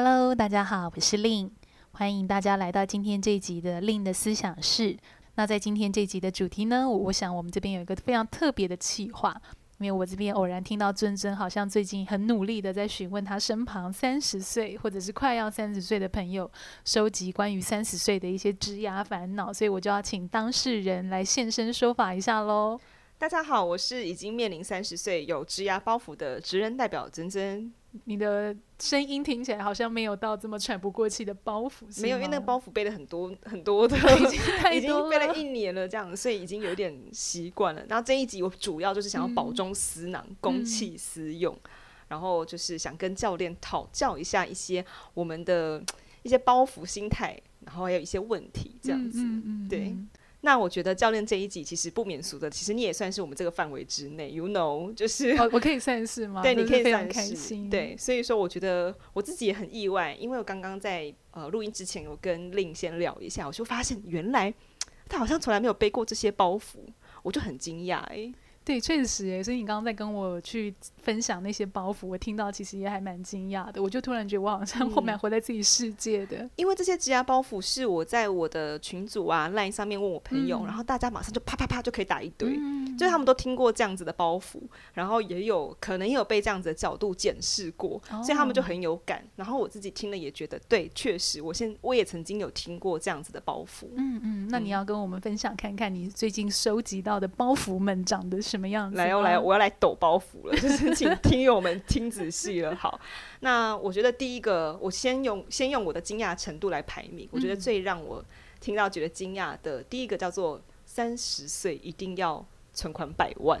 Hello，大家好，我是 Lin，欢迎大家来到今天这一集的 Lin 的思想室。那在今天这一集的主题呢，我想我们这边有一个非常特别的企划，因为我这边偶然听到尊尊好像最近很努力的在询问他身旁三十岁或者是快要三十岁的朋友，收集关于三十岁的一些职牙烦恼，所以我就要请当事人来现身说法一下喽。大家好，我是已经面临三十岁有职牙包袱的职人代表尊尊。你的声音听起来好像没有到这么喘不过气的包袱，没有，因为那个包袱背了很多很多的，已经已经背了一年了，这样，所以已经有点习惯了。然后这一集我主要就是想要保中私囊，嗯、公器私用，嗯、然后就是想跟教练讨教一下一些我们的一些包袱心态，然后还有一些问题，这样子，对。那我觉得教练这一集其实不免俗的，其实你也算是我们这个范围之内，you know，就是、哦、我可以算是吗？对，你可以算是，开心。对，所以说我觉得我自己也很意外，因为我刚刚在呃录音之前，我跟 Lin 先聊一下，我就发现原来他好像从来没有背过这些包袱，我就很惊讶哎。对，确实诶，所以你刚刚在跟我去分享那些包袱，我听到其实也还蛮惊讶的。我就突然觉得我好像后面活在自己世界的，嗯、因为这些积压包袱是我在我的群组啊 LINE 上面问我朋友，嗯、然后大家马上就啪啪啪就可以打一堆，嗯、就是他们都听过这样子的包袱，然后也有可能也有被这样子的角度检视过，哦、所以他们就很有感。然后我自己听了也觉得，对，确实，我现我也曾经有听过这样子的包袱。嗯嗯，那你要跟我们分享看看你最近收集到的包袱们长得什么样子？来哦，来，我要来抖包袱了，就是 请听友们听仔细了。好，那我觉得第一个，我先用先用我的惊讶程度来排名。嗯、我觉得最让我听到觉得惊讶的第一个叫做三十岁一定要存款百万。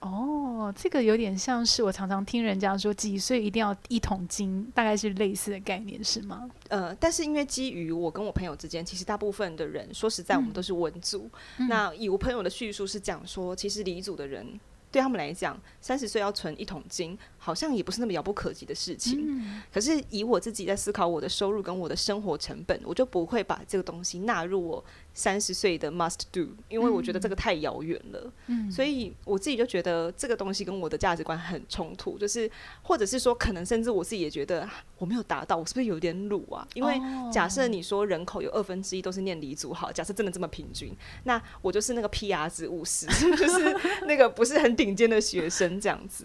哦，这个有点像是我常常听人家说，几岁一定要一桶金，大概是类似的概念，是吗？呃，但是因为基于我跟我朋友之间，其实大部分的人说实在，我们都是文组。嗯、那以我朋友的叙述是讲说，其实理组的人。对他们来讲，三十岁要存一桶金，好像也不是那么遥不可及的事情。嗯、可是以我自己在思考我的收入跟我的生活成本，我就不会把这个东西纳入我三十岁的 must do，因为我觉得这个太遥远了。嗯、所以我自己就觉得这个东西跟我的价值观很冲突，就是或者是说，可能甚至我自己也觉得我没有达到，我是不是有点鲁啊？因为假设你说人口有二分之一都是念理组，好，假设真的这么平均，那我就是那个 PR 值五十，就是那个不是很顶。顶尖的学生这样子，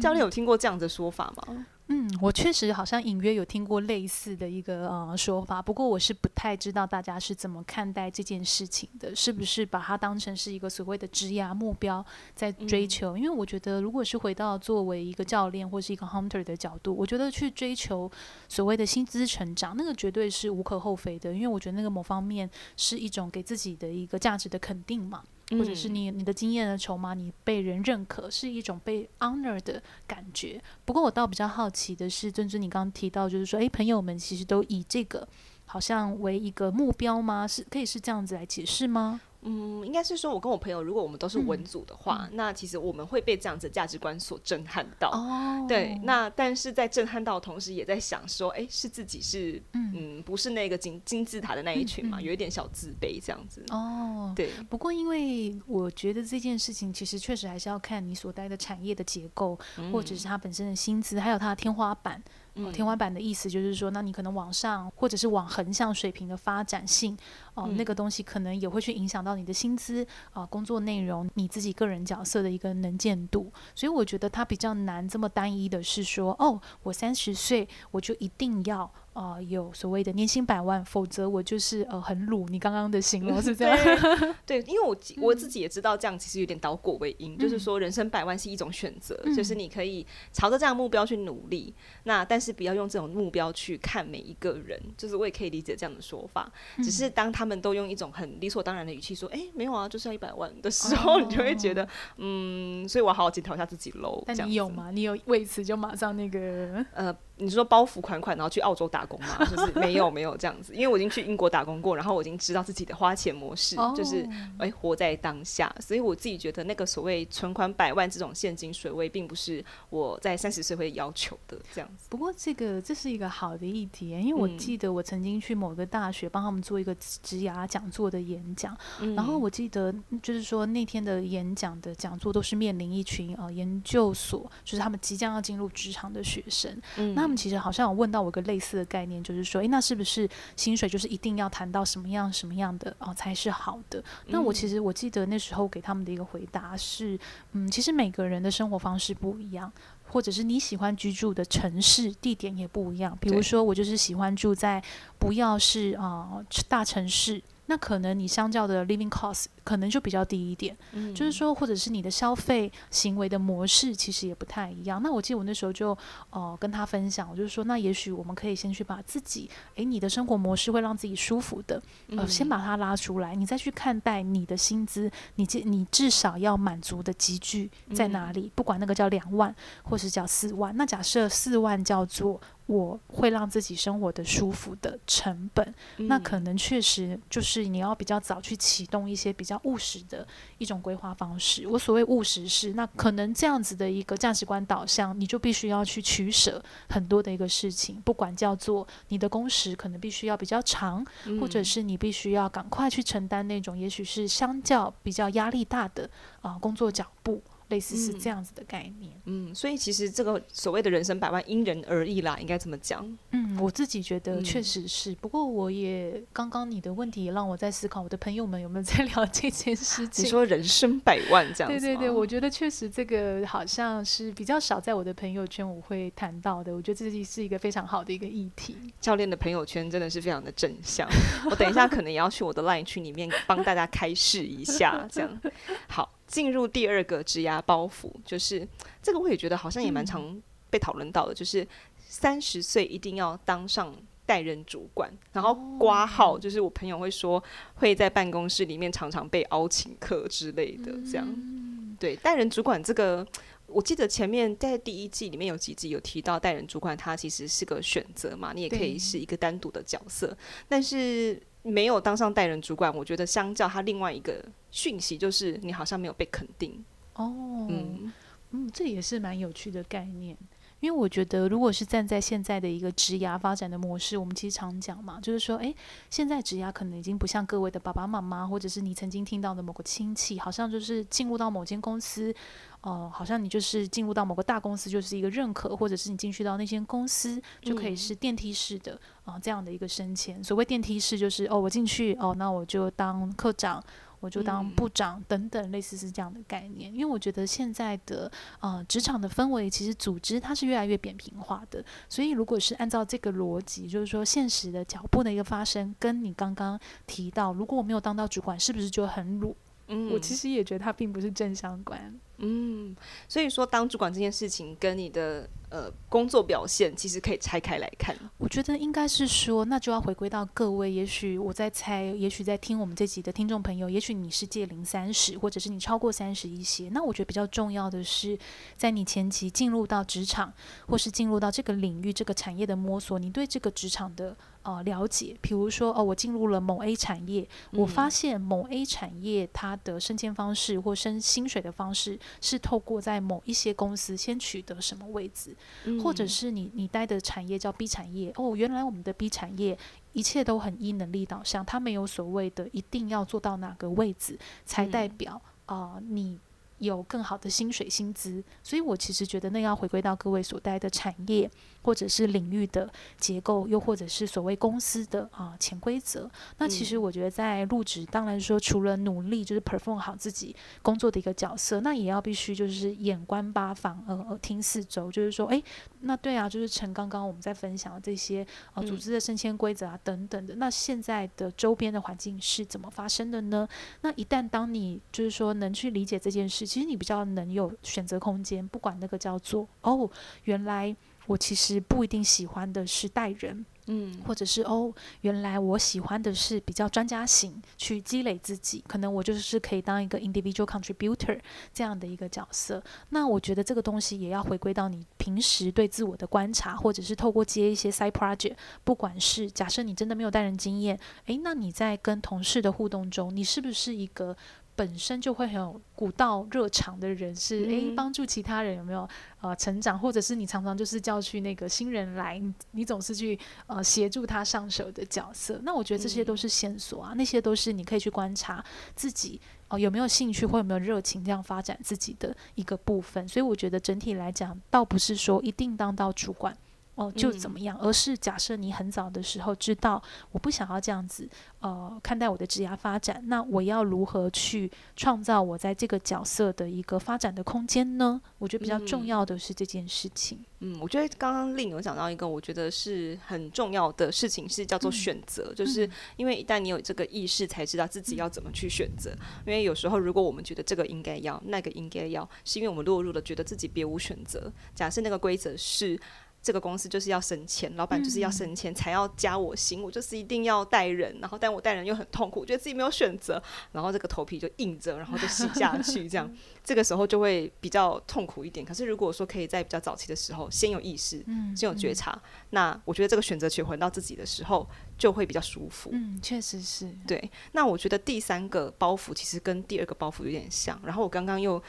教练有听过这样的说法吗？嗯，我确实好像隐约有听过类似的一个呃说法，不过我是不太知道大家是怎么看待这件事情的，是不是把它当成是一个所谓的职业目标在追求？嗯、因为我觉得，如果是回到作为一个教练或是一个 hunter 的角度，我觉得去追求所谓的薪资成长，那个绝对是无可厚非的，因为我觉得那个某方面是一种给自己的一个价值的肯定嘛。或者是你你的经验的筹码，你被人认可是一种被 honor 的感觉。不过我倒比较好奇的是，珍珍你刚刚提到，就是说，诶，朋友们其实都以这个好像为一个目标吗？是可以是这样子来解释吗？嗯，应该是说，我跟我朋友，如果我们都是文组的话，嗯、那其实我们会被这样子价值观所震撼到。哦，对，那但是在震撼到的同时，也在想说，哎，是自己是嗯，嗯，不是那个金金字塔的那一群嘛，有一点小自卑这样子。哦，对。不过，因为我觉得这件事情其实确实还是要看你所待的产业的结构，嗯、或者是它本身的薪资，还有它的天花板。哦、天花板的意思就是说，那你可能往上或者是往横向水平的发展性，哦、那个东西可能也会去影响到你的薪资啊、呃，工作内容，你自己个人角色的一个能见度。所以我觉得它比较难这么单一的是说，哦，我三十岁我就一定要。啊、呃，有所谓的年薪百万，否则我就是呃很鲁。你刚刚的形容是这样？对，因为我我自己也知道这样其实有点倒果为因，嗯、就是说人生百万是一种选择，嗯、就是你可以朝着这样的目标去努力。那但是不要用这种目标去看每一个人，就是我也可以理解这样的说法。嗯、只是当他们都用一种很理所当然的语气说：“哎、欸，没有啊，就是要一百万”的时候，哦、你就会觉得嗯，所以我好好检讨一下自己喽。但你有吗？你有为此就马上那个呃。你说包袱款款，然后去澳洲打工吗？就是没有没有这样子，因为我已经去英国打工过，然后我已经知道自己的花钱模式，哦、就是哎、欸、活在当下。所以我自己觉得那个所谓存款百万这种现金水位，并不是我在三十岁会要求的这样子。不过这个这是一个好的议题，因为我记得我曾经去某个大学帮他们做一个职涯讲座的演讲，嗯、然后我记得就是说那天的演讲的讲座都是面临一群呃研究所，就是他们即将要进入职场的学生，嗯、那他们其实好像有问到我一个类似的概念，就是说，诶，那是不是薪水就是一定要谈到什么样什么样的哦才是好的？那我其实我记得那时候给他们的一个回答是，嗯，其实每个人的生活方式不一样。或者是你喜欢居住的城市地点也不一样，比如说我就是喜欢住在不要是啊、呃、大城市。那可能你相较的 living cost 可能就比较低一点，嗯，就是说，或者是你的消费行为的模式其实也不太一样。那我记得我那时候就呃跟他分享，我就是说，那也许我们可以先去把自己，诶，你的生活模式会让自己舒服的，呃，先把它拉出来，你再去看待你的薪资，你至你至少要满足的集聚在哪里？不管那个叫两万，或是叫四万，那假设四万叫做。我会让自己生活的舒服的成本，嗯，那可能确实就是你要比较早去启动一些比较务实的一种规划方式。我所谓务实是，那可能这样子的一个价值观导向，你就必须要去取舍很多的一个事情，不管叫做你的工时可能必须要比较长，嗯，或者是你必须要赶快去承担那种也许是相较比较压力大的啊，呃，工作脚步。类似是这样子的概念，嗯，嗯，所以其实这个所谓的人生百万因人而异啦，应该怎么讲。嗯，我自己觉得确实是，嗯，不过我也刚刚你的问题也让我在思考，我的朋友们有没有在聊这件事情？你说人生百万这样子？对对对，我觉得确实这个好像是比较少在我的朋友圈我会谈到的。我觉得这是一个非常好的一个议题。教练的朋友圈真的是非常的正向，我等一下可能也要去我的 LINE 群里面帮大家开示一下，这样好。进入第二个职涯包袱，就是这个我也觉得好像也蛮常被讨论到的，嗯、就是三十岁一定要当上带人主管，然后挂号，就是我朋友会说会在办公室里面常常被邀请客之类的，这样。嗯、对，带人主管这个，我记得前面在第一季里面有几集有提到带人主管，他其实是个选择嘛，你也可以是一个单独的角色，但是。没有当上带人主管，我觉得相较他另外一个讯息，就是你好像没有被肯定。哦，嗯嗯，这也是蛮有趣的概念。因为我觉得，如果是站在现在的一个职涯发展的模式，我们其实常讲嘛，就是说，诶，现在职涯可能已经不像各位的爸爸妈妈，或者是你曾经听到的某个亲戚，好像就是进入到某间公司，呃，好像你就是进入到某个大公司就是一个认可，或者是你进去到那间公司就可以是电梯式的啊、这样的一个升迁。所谓电梯式，就是哦，我进去哦，那我就当科长。我就当部长等等，类似是这样的概念。因为我觉得现在的呃职场的氛围，其实组织它是越来越扁平化的。所以如果是按照这个逻辑，就是说现实的脚步的一个发生，跟你刚刚提到，如果我没有当到主管，是不是就很鲁？嗯，我其实也觉得它并不是正相关。嗯，所以说当主管这件事情跟你的呃工作表现其实可以拆开来看。我觉得应该是说，那就要回归到各位，也许我在猜，也许在听我们这集的听众朋友，也许你是届龄三十，或者是你超过三十一些。那我觉得比较重要的是，在你前期进入到职场，或是进入到这个领域、这个产业的摸索，你对这个职场的。呃，了解，比如说，哦，我进入了某 A 产业，我发现某 A 产业它的升迁方式或升薪水的方式是透过在某一些公司先取得什么位置，嗯、或者是你你待的产业叫 B 产业，哦，原来我们的 B 产业一切都很依能力导向，它没有所谓的一定要做到哪个位置才代表啊、嗯呃、你。有更好的薪水薪资，所以我其实觉得那要回归到各位所待的产业或者是领域的结构，又或者是所谓公司的啊潜规则。那其实我觉得在入职，当然说除了努力就是 perform 好自己工作的一个角色，那也要必须就是眼观八方，呃，耳听四周，就是说，诶，那对啊，就是陈刚刚我们在分享的这些呃组织的升迁规则啊等等的，那现在的周边的环境是怎么发生的呢？那一旦当你就是说能去理解这件事。其实你比较能有选择空间，不管那个叫做哦，原来我其实不一定喜欢的是带人，嗯，或者是哦，原来我喜欢的是比较专家型去积累自己，可能我就是可以当一个 individual contributor 这样的一个角色。那我觉得这个东西也要回归到你平时对自我的观察，或者是透过接一些 side project，不管是假设你真的没有带人经验，诶，那你在跟同事的互动中，你是不是一个？本身就会很有古道热肠的人是，是、嗯、诶帮助其他人有没有呃成长，或者是你常常就是叫去那个新人来，你，你总是去呃协助他上手的角色。那我觉得这些都是线索啊，嗯、那些都是你可以去观察自己哦、呃、有没有兴趣或有没有热情这样发展自己的一个部分。所以我觉得整体来讲，倒不是说一定当到主管哦，就怎么样，嗯、而是假设你很早的时候知道，我不想要这样子，呃，看待我的职业发展，那我要如何去创造我在这个角色的一个发展的空间呢？我觉得比较重要的是这件事情。嗯，我觉得刚刚 Lin 有讲到一个，我觉得是很重要的事情，是叫做选择，嗯、就是因为一旦你有这个意识，才知道自己要怎么去选择。嗯、因为有时候，如果我们觉得这个应该要，那个应该要，是因为我们落入了觉得自己别无选择。假设那个规则是。这个公司就是要升迁，老板就是要升迁才要加我薪，我就是一定要带人，然后但我带人又很痛苦，我觉得自己没有选择，然后这个头皮就硬着，然后就洗下去，这样。这个时候就会比较痛苦一点。可是如果说可以在比较早期的时候先有意识，先有觉察，那我觉得这个选择权回到自己的时候就会比较舒服。嗯，确实是。对，那我觉得第三个包袱其实跟第二个包袱有点像，然后我刚刚又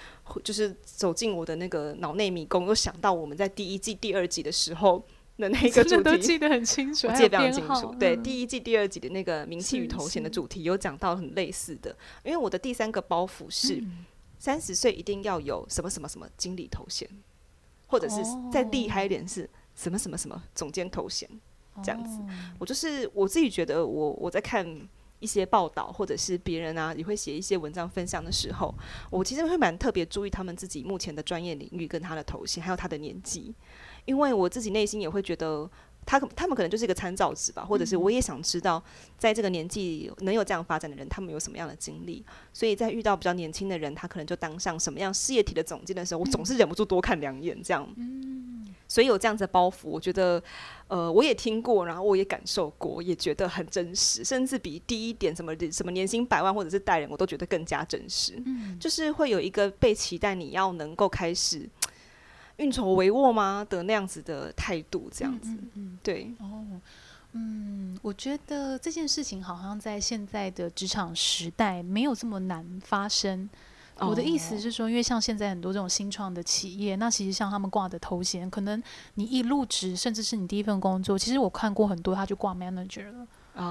就是走进我的那个脑内迷宫，又想到我们在第一季第二季的时候。的那个主题都记得很清楚，我记得非常清楚。对，第一季第二季的那个名气与头衔的主题有讲到很类似的。因为我的第三个包袱是三十岁一定要有什么什么什么经理头衔，或者是再厉害一点是什么什么什么总监头衔这样子。我就是我自己觉得我，我我在看一些报道，或者是别人啊也会写一些文章分享的时候，我其实会蛮特别注意他们自己目前的专业领域跟他的头衔，还有他的年纪。因为我自己内心也会觉得他，他他们可能就是一个参照值吧，或者是我也想知道，在这个年纪能有这样发展的人，他们有什么样的经历。所以在遇到比较年轻的人，他可能就当上什么样事业体的总监的时候，我总是忍不住多看两眼这样。所以有这样子的包袱，我觉得，呃，我也听过，然后我也感受过，也觉得很真实，甚至比第一点什么什么年薪百万或者是带人，我都觉得更加真实。就是会有一个被期待你要能够开始。运筹帷幄吗的那样子的态度，这样子，嗯，对，哦，嗯，我觉得这件事情好像在现在的职场时代没有这么难发生。哦，我的意思是说，因为像现在很多这种新创的企业，那其实像他们挂的头衔，可能你一入职，甚至是你第一份工作，其实我看过很多，他就挂 manager 了。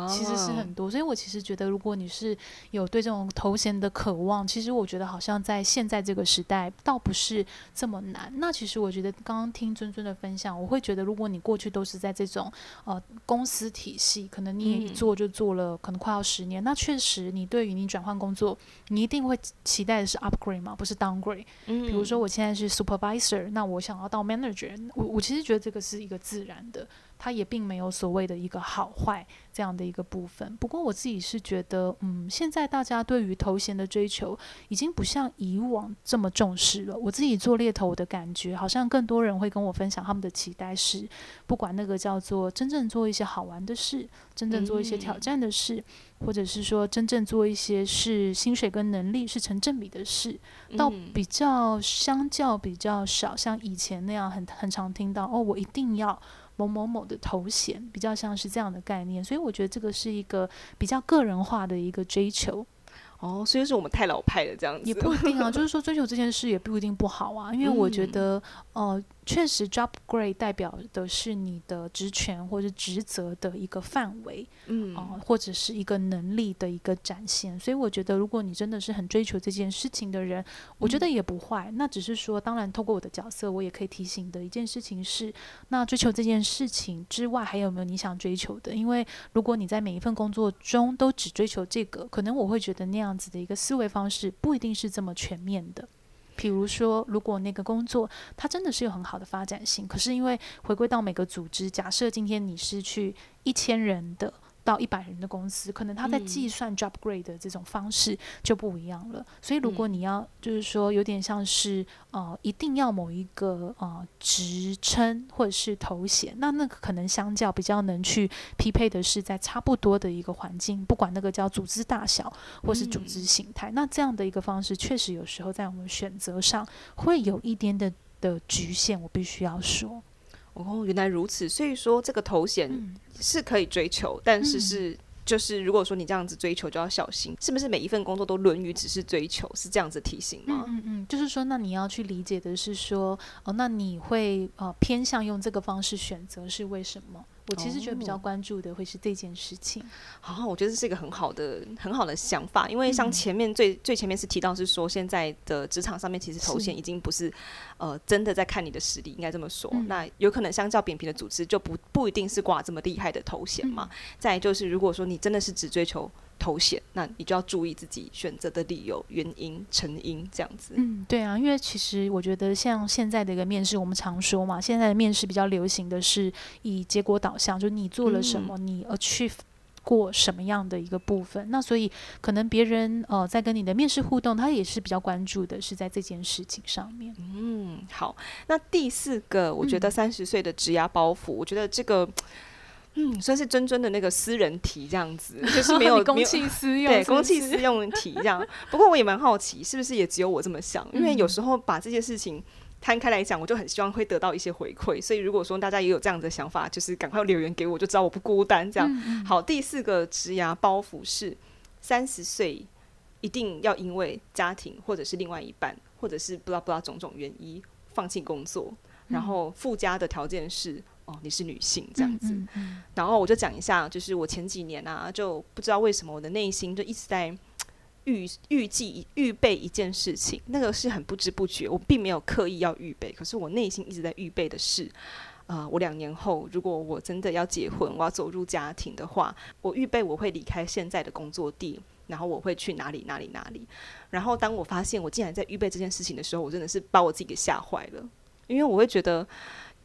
其实是很多，所以我其实觉得，如果你是有对这种头衔的渴望，其实我觉得好像在现在这个时代，倒不是这么难。那其实我觉得，刚刚听尊尊的分享，我会觉得，如果你过去都是在这种呃公司体系，可能你也一做就做了，可能快要十年，嗯、那确实你对于你转换工作，你一定会期待的是 upgrade 嘛，不是 downgrade。嗯，比如说我现在是 supervisor，那我想要到 manager，我我其实觉得这个是一个自然的。它也并没有所谓的一个好坏这样的一个部分。不过我自己是觉得，嗯，现在大家对于头衔的追求已经不像以往这么重视了。我自己做猎头的感觉，好像更多人会跟我分享他们的期待是，不管那个叫做真正做一些好玩的事，真正做一些挑战的事，或者是说真正做一些是薪水跟能力是成正比的事，到比较相较比较少，像以前那样很很常听到哦，我一定要。某某某的头衔比较像是这样的概念，所以我觉得这个是一个比较个人化的一个追求。哦，所以是我们太老派了这样子。也不一定啊，就是说追求这件事也不一定不好啊，因为我觉得，嗯、呃。确实，job grade 代表的是你的职权或者职责的一个范围，嗯，呃，或者是一个能力的一个展现。所以我觉得，如果你真的是很追求这件事情的人，我觉得也不坏。嗯，那只是说，当然，透过我的角色，我也可以提醒的一件事情是，那追求这件事情之外，还有没有你想追求的？因为如果你在每一份工作中都只追求这个，可能我会觉得那样子的一个思维方式不一定是这么全面的。比如说，如果那个工作它真的是有很好的发展性，可是因为回归到每个组织，假设今天你是去一千人的。到一百人的公司，可能他在计算 job grade 的这种方式就不一样了。嗯、所以，如果你要就是说有点像是呃，一定要某一个呃职称或者是头衔，那那个可能相较比较能去匹配的是在差不多的一个环境，不管那个叫组织大小或是组织形态。嗯、那这样的一个方式，确实有时候在我们选择上会有一点的的局限。我必须要说。哦，原来如此。所以说，这个头衔是可以追求，嗯、但是是就是，如果说你这样子追求，就要小心，是不是每一份工作都沦于只是追求？是这样子提醒吗？嗯嗯，就是说，那你要去理解的是说，哦，那你会呃偏向用这个方式选择是为什么？我其实觉得比较关注的会是这件事情。好、哦，我觉得这是一个很好的很好的想法，因为像前面最、嗯、最前面是提到是说，现在的职场上面其实头衔已经不是，是呃真的在看你的实力，应该这么说。嗯、那有可能相较扁平的组织就不不一定是挂这么厉害的头衔嘛。嗯、再就是如果说你真的是只追求。头衔，那你就要注意自己选择的理由、原因、成因这样子。嗯，对啊，因为其实我觉得像现在的一个面试，我们常说嘛，现在的面试比较流行的是以结果导向，就是你做了什么，嗯、你 achieve 过什么样的一个部分。那所以可能别人呃在跟你的面试互动，他也是比较关注的是在这件事情上面。嗯，好，那第四个，我觉得三十岁的职涯包袱，嗯、我觉得这个。嗯，算是真真的那个私人题这样子，就是没有公器私用，对，公器私用的题这样。不过我也蛮好奇，是不是也只有我这么想？因为有时候把这些事情摊开来讲，我就很希望会得到一些回馈。所以如果说大家也有这样的想法，就是赶快留言给我，就知道我不孤单。这样好。第四个职涯包袱是三十岁一定要因为家庭或者是另外一半，或者是不知道不知道种种原因放弃工作，然后附加的条件是。哦，你是女性这样子，嗯嗯嗯、然后我就讲一下，就是我前几年啊，就不知道为什么我的内心就一直在预预计预备一件事情，那个是很不知不觉，我并没有刻意要预备，可是我内心一直在预备的是，啊、呃，我两年后如果我真的要结婚，我要走入家庭的话，我预备我会离开现在的工作地，然后我会去哪里哪里哪里，然后当我发现我竟然在预备这件事情的时候，我真的是把我自己给吓坏了，因为我会觉得。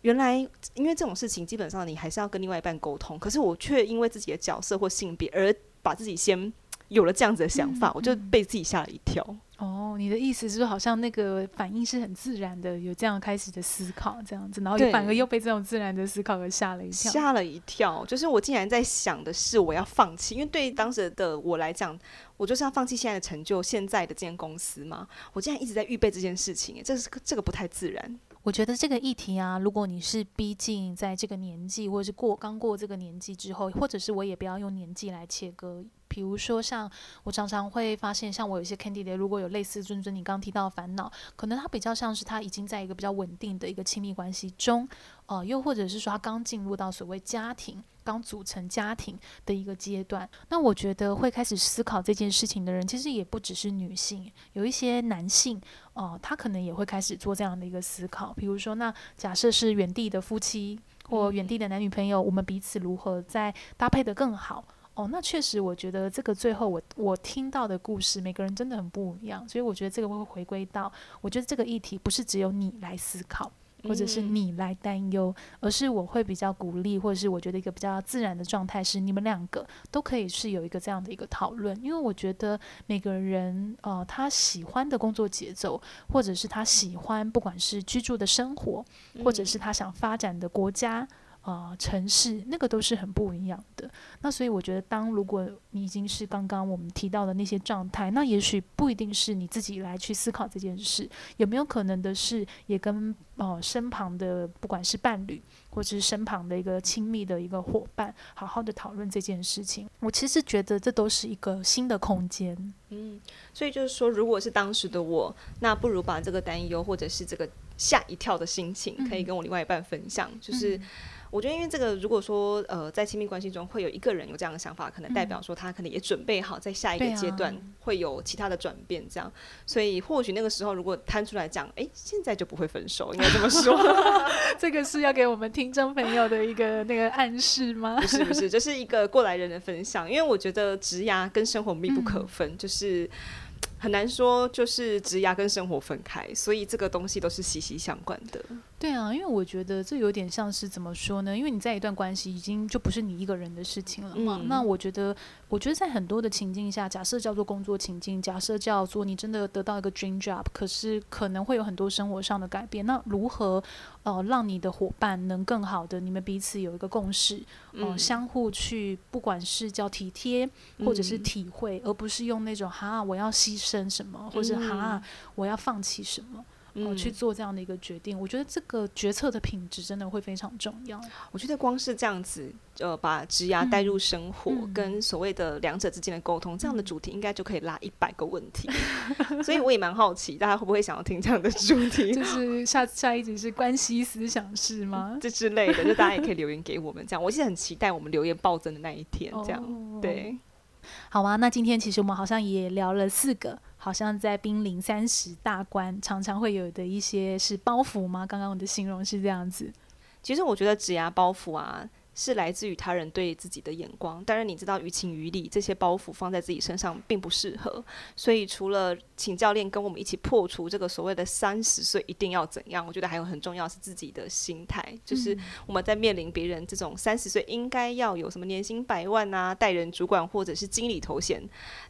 原来，因为这种事情基本上你还是要跟另外一半沟通，可是我却因为自己的角色或性别而把自己先有了这样子的想法，嗯、我就被自己吓了一跳。哦，你的意思是说，好像那个反应是很自然的，有这样开始的思考，这样子，然后就反而又被这种自然的思考而吓了一跳。吓了一跳，就是我竟然在想的是我要放弃，因为对当时的我来讲，我就是要放弃现在的成就，现在的这间公司嘛。我竟然一直在预备这件事情，这是这个不太自然。我觉得这个议题啊，如果你是逼近在这个年纪，或者是过刚过这个年纪之后，或者是我也不要用年纪来切割。比如说，像我常常会发现，像我有一些 candidate，如果有类似尊尊你刚刚提到的烦恼，可能他比较像是他已经在一个比较稳定的一个亲密关系中，呃，又或者是说他刚进入到所谓家庭，刚组成家庭的一个阶段。那我觉得会开始思考这件事情的人，其实也不只是女性，有一些男性，哦、呃，他可能也会开始做这样的一个思考。比如说，那假设是远地的夫妻或远地的男女朋友，我们彼此如何再搭配得更好？哦，那确实，我觉得这个最后我我听到的故事，每个人真的很不一样，所以我觉得这个会回归到，我觉得这个议题不是只有你来思考，或者是你来担忧，而是我会比较鼓励，或者是我觉得一个比较自然的状态是，你们两个都可以是有一个这样的一个讨论，因为我觉得每个人呃他喜欢的工作节奏，或者是他喜欢不管是居住的生活，或者是他想发展的国家。啊、呃，城市那个都是很不一样的。那所以我觉得，当如果你已经是刚刚我们提到的那些状态，那也许不一定是你自己来去思考这件事，有没有可能的是，也跟呃身旁的不管是伴侣，或者是身旁的一个亲密的一个伙伴，好好的讨论这件事情。我其实觉得这都是一个新的空间。嗯，所以就是说，如果是当时的我，那不如把这个担忧或者是这个吓一跳的心情，可以跟我另外一半分享，嗯、就是。我觉得，因为这个，如果说呃，在亲密关系中会有一个人有这样的想法，可能代表说他可能也准备好在下一个阶段会有其他的转变，这样。啊、所以或许那个时候如果摊出来讲，哎，现在就不会分手，应该这么说。这个是要给我们听众朋友的一个那个暗示吗？不是不是，这、就是一个过来人的分享。因为我觉得职涯跟生活密不可分，嗯、就是。很难说，就是职涯跟生活分开，所以这个东西都是息息相关的。对啊，因为我觉得这有点像是怎么说呢？因为你在一段关系已经就不是你一个人的事情了嘛。嗯、那我觉得，我觉得在很多的情境下，假设叫做工作情境，假设叫做你真的得到一个 dream job，可是可能会有很多生活上的改变。那如何呃让你的伙伴能更好的，你们彼此有一个共识，呃、嗯，相互去不管是叫体贴或者是体会，嗯、而不是用那种哈我要牺牲。什么，或者哈，我要放弃什么？嗯、呃，去做这样的一个决定。我觉得这个决策的品质真的会非常重要。我觉得光是这样子，呃，把职涯带入生活，嗯、跟所谓的两者之间的沟通，嗯、这样的主题应该就可以拉一百个问题。所以我也蛮好奇，大家会不会想要听这样的主题？就 是下下一集是关系思想是吗？这之类的，就大家也可以留言给我们。这样，我是很期待我们留言暴增的那一天。这样，哦、对。好啊，那今天其实我们好像也聊了四个，好像在濒临三十大关，常常会有的一些是包袱吗？刚刚我的形容是这样子。其实我觉得指牙包袱啊。是来自于他人对自己的眼光，当然你知道于情于理，这些包袱放在自己身上并不适合。所以除了请教练跟我们一起破除这个所谓的三十岁一定要怎样，我觉得还有很重要是自己的心态，就是我们在面临别人这种三十岁应该要有什么年薪百万啊、带人主管或者是经理头衔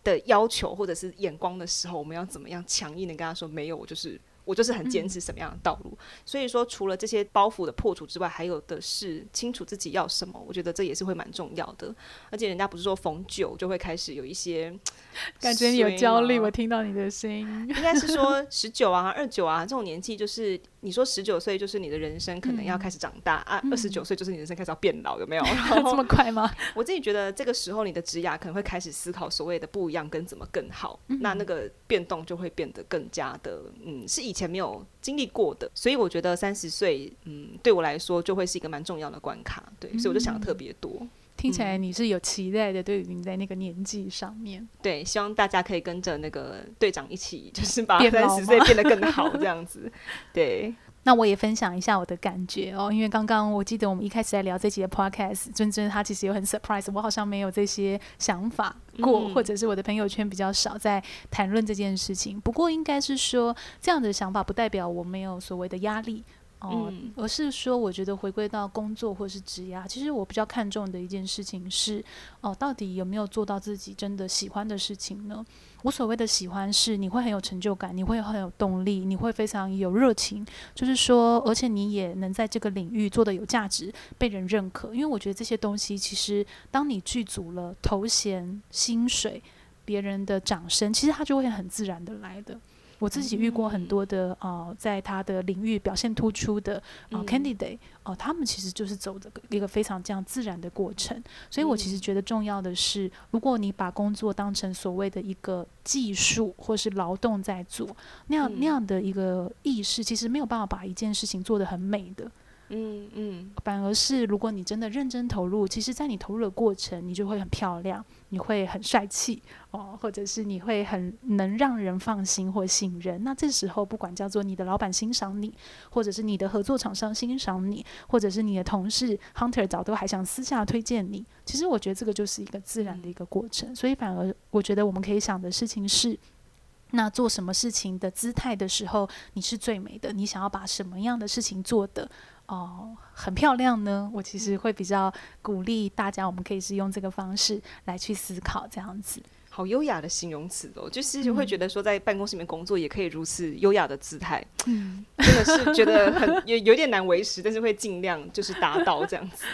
的要求或者是眼光的时候，我们要怎么样强硬的跟他说没有，我就是。我就是很坚持什么样的道路，嗯、所以说除了这些包袱的破除之外，还有的是清楚自己要什么。我觉得这也是会蛮重要的。而且人家不是说逢九就会开始有一些 感觉你有焦虑，我听到你的声音，应该是说 十九啊、二九啊这种年纪，就是你说十九岁就是你的人生可能要开始长大、嗯、啊，二十九岁就是你人生开始要变老，有没有？这么快吗？我自己觉得这个时候你的职涯可能会开始思考所谓的不一样跟怎么更好，嗯、那那个变动就会变得更加的嗯，是以前没有经历过的，所以我觉得三十岁，嗯，对我来说就会是一个蛮重要的关卡，对，所以我就想的特别多。嗯、听起来你是有期待的，对于你在那个年纪上面，对，希望大家可以跟着那个队长一起，就是把三十岁变得更好，这样子，对。那我也分享一下我的感觉哦，因为刚刚我记得我们一开始在聊这集的 podcast，尊尊他其实有很 surprise，我好像没有这些想法过，嗯、或者是我的朋友圈比较少在谈论这件事情。不过应该是说，这样的想法不代表我没有所谓的压力。哦，嗯、而是说，我觉得回归到工作或是职业，其实我比较看重的一件事情是，哦，到底有没有做到自己真的喜欢的事情呢？我所谓的喜欢是，你会很有成就感，你会很有动力，你会非常有热情，就是说，而且你也能在这个领域做的有价值，被人认可。因为我觉得这些东西，其实当你具足了头衔、薪水、别人的掌声，其实它就会很自然的来的。我自己遇过很多的呃，在他的领域表现突出的呃 candidate 哦、呃，他们其实就是走的一个非常这样自然的过程。所以我其实觉得重要的是，如果你把工作当成所谓的一个技术或是劳动在做，那样那样的一个意识，其实没有办法把一件事情做得很美的。嗯嗯，反而是如果你真的认真投入，其实，在你投入的过程，你就会很漂亮，你会很帅气哦，或者是你会很能让人放心或信任。那这时候，不管叫做你的老板欣赏你，或者是你的合作厂商欣赏你，或者是你的同事 Hunter 早都还想私下推荐你，其实我觉得这个就是一个自然的一个过程。所以，反而我觉得我们可以想的事情是。那做什么事情的姿态的时候，你是最美的？你想要把什么样的事情做得哦、呃、很漂亮呢？我其实会比较鼓励大家，我们可以是用这个方式来去思考，这样子。好优雅的形容词哦，就是会觉得说在办公室里面工作也可以如此优雅的姿态，嗯，真的是觉得很有有点难维持，但是会尽量就是达到这样子。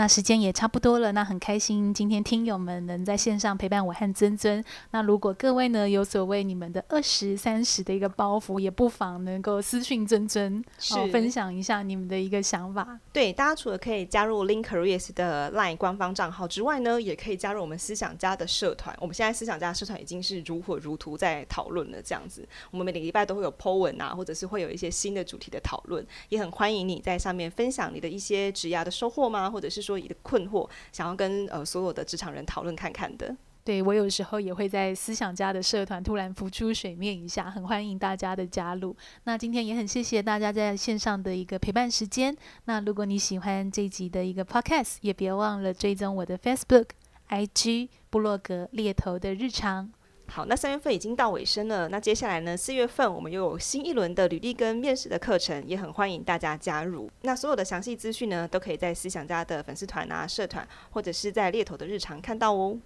那时间也差不多了，那很开心今天听友们能在线上陪伴我和尊尊。那如果各位呢有所谓你们的二十三十的一个包袱，也不妨能够私讯尊尊，是、哦、分享一下你们的一个想法。对，大家除了可以加入 Link Careers 的 LINE 官方账号之外呢，也可以加入我们思想家的社团。我们现在思想家的社团已经是如火如荼在讨论了，这样子。我们每个礼拜都会有 po 文啊，或者是会有一些新的主题的讨论，也很欢迎你在上面分享你的一些职涯的收获吗？或者是说。你的困惑，想要跟呃所有的职场人讨论看看的。对，我有时候也会在思想家的社团突然浮出水面一下，很欢迎大家的加入。那今天也很谢谢大家在线上的一个陪伴时间。那如果你喜欢这集的一个 podcast，也别忘了追踪我的 Facebook、IG、部落格猎头的日常。好，那三月份已经到尾声了。那接下来呢？四月份我们又有新一轮的履历跟面试的课程，也很欢迎大家加入。那所有的详细资讯呢，都可以在思想家的粉丝团啊、社团，或者是在猎头的日常看到哦。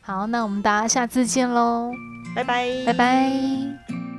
好，那我们大家下次见喽，拜拜，拜拜。